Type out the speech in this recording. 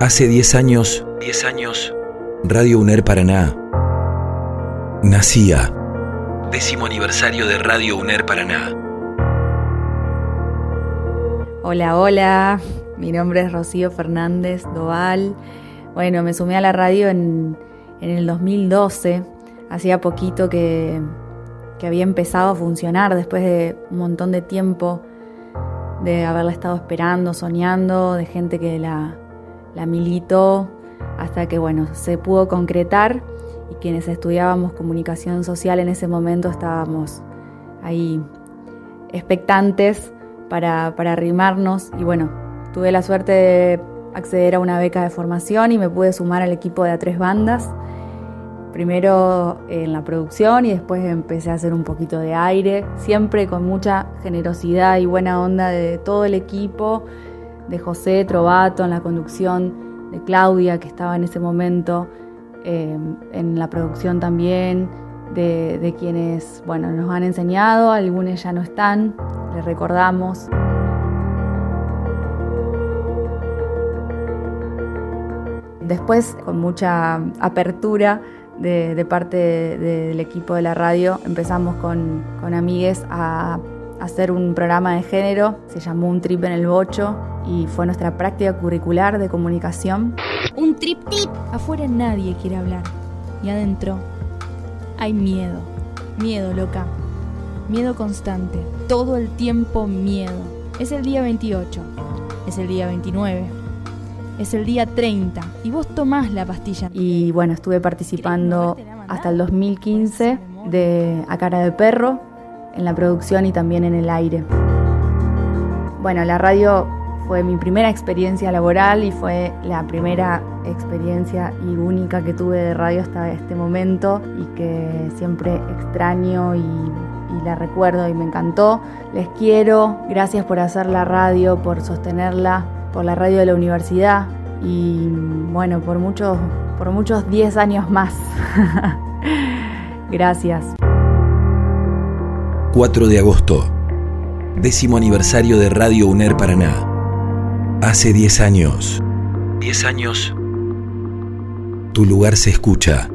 Hace 10 años, 10 años, Radio UNER Paraná nacía. Décimo aniversario de Radio UNER Paraná. Hola, hola. Mi nombre es Rocío Fernández Doval. Bueno, me sumé a la radio en, en el 2012. Hacía poquito que, que había empezado a funcionar después de un montón de tiempo de haberla estado esperando, soñando, de gente que la, la militó hasta que bueno, se pudo concretar y quienes estudiábamos comunicación social en ese momento estábamos ahí expectantes para, para arrimarnos. Y bueno, tuve la suerte de acceder a una beca de formación y me pude sumar al equipo de a tres bandas. Primero en la producción y después empecé a hacer un poquito de aire, siempre con mucha generosidad y buena onda de todo el equipo, de José Trovato en la conducción, de Claudia que estaba en ese momento eh, en la producción también, de, quienes bueno, nos han enseñado, algunos ya no están, les recordamos. Después, con mucha apertura, de, parte del equipo de la radio empezamos con, con amigues a hacer un programa de género, se llamó Un Trip en el Bocho y fue nuestra práctica curricular de comunicación. Un trip tip. Afuera nadie quiere hablar y adentro hay miedo, miedo loca, miedo constante, todo el tiempo miedo. Es el día 28, es el día 29, es el día 30 y vos tomás la pastilla. Y bueno, estuve participando hasta el 2015 de A Cara de Perro en la producción y también en el aire. Bueno, la radio fue mi primera experiencia laboral y fue la primera experiencia y única que tuve de radio hasta este momento y que siempre extraño y, la recuerdo y me encantó. Les quiero, gracias por hacer la radio, por sostenerla, por la radio de la universidad y bueno, por muchos, por muchos 10 años más. Gracias. 4 de agosto, décimo aniversario de Radio UNER Paraná. Hace 10 años. 10 años. Tu lugar se escucha.